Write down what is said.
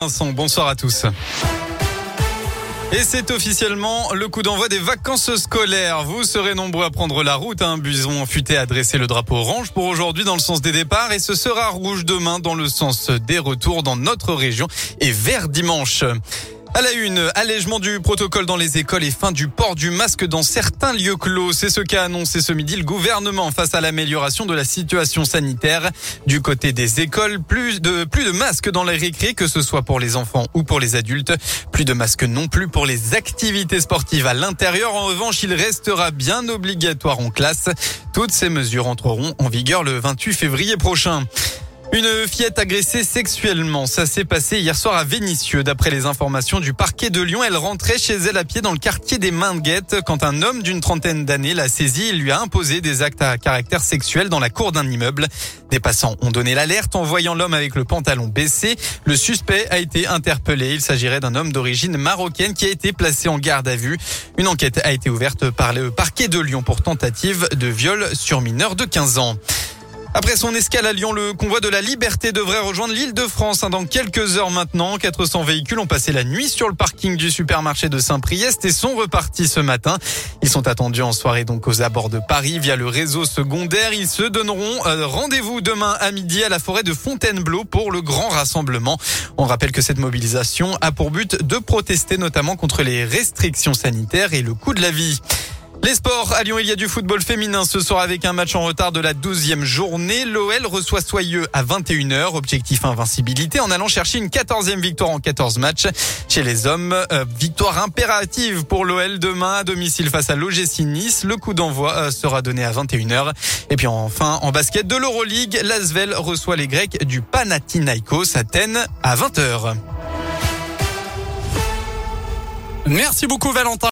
Bonsoir à tous. Et c'est officiellement le coup d'envoi des vacances scolaires. Vous serez nombreux à prendre la route. Un hein. buson futé a dressé le drapeau orange pour aujourd'hui dans le sens des départs et ce sera rouge demain dans le sens des retours dans notre région et vert dimanche. À la une, allègement du protocole dans les écoles et fin du port du masque dans certains lieux clos. C'est ce qu'a annoncé ce midi le gouvernement face à l'amélioration de la situation sanitaire. Du côté des écoles, plus de, plus de masques dans les récré, que ce soit pour les enfants ou pour les adultes. Plus de masques non plus pour les activités sportives à l'intérieur. En revanche, il restera bien obligatoire en classe. Toutes ces mesures entreront en vigueur le 28 février prochain. Une fillette agressée sexuellement. Ça s'est passé hier soir à Vénissieux. D'après les informations du parquet de Lyon, elle rentrait chez elle à pied dans le quartier des Mainguettes quand un homme d'une trentaine d'années l'a saisie et lui a imposé des actes à caractère sexuel dans la cour d'un immeuble. Des passants ont donné l'alerte en voyant l'homme avec le pantalon baissé. Le suspect a été interpellé. Il s'agirait d'un homme d'origine marocaine qui a été placé en garde à vue. Une enquête a été ouverte par le parquet de Lyon pour tentative de viol sur mineur de 15 ans. Après son escale à Lyon, le convoi de la liberté devrait rejoindre l'île de France hein, dans quelques heures maintenant. 400 véhicules ont passé la nuit sur le parking du supermarché de Saint-Priest et sont repartis ce matin. Ils sont attendus en soirée donc aux abords de Paris via le réseau secondaire. Ils se donneront euh, rendez-vous demain à midi à la forêt de Fontainebleau pour le grand rassemblement. On rappelle que cette mobilisation a pour but de protester notamment contre les restrictions sanitaires et le coût de la vie. Les sports, à Lyon, il y a du football féminin ce soir avec un match en retard de la 12e journée. L'OL reçoit Soyeux à 21h. Objectif invincibilité en allant chercher une 14e victoire en 14 matchs. Chez les hommes, euh, victoire impérative pour l'OL demain à domicile face à l'OGC Nice. Le coup d'envoi euh, sera donné à 21h. Et puis enfin, en basket de l'Euroleague, l'Asvel reçoit les Grecs du Panathinaikos Athènes à 20h. Merci beaucoup Valentin.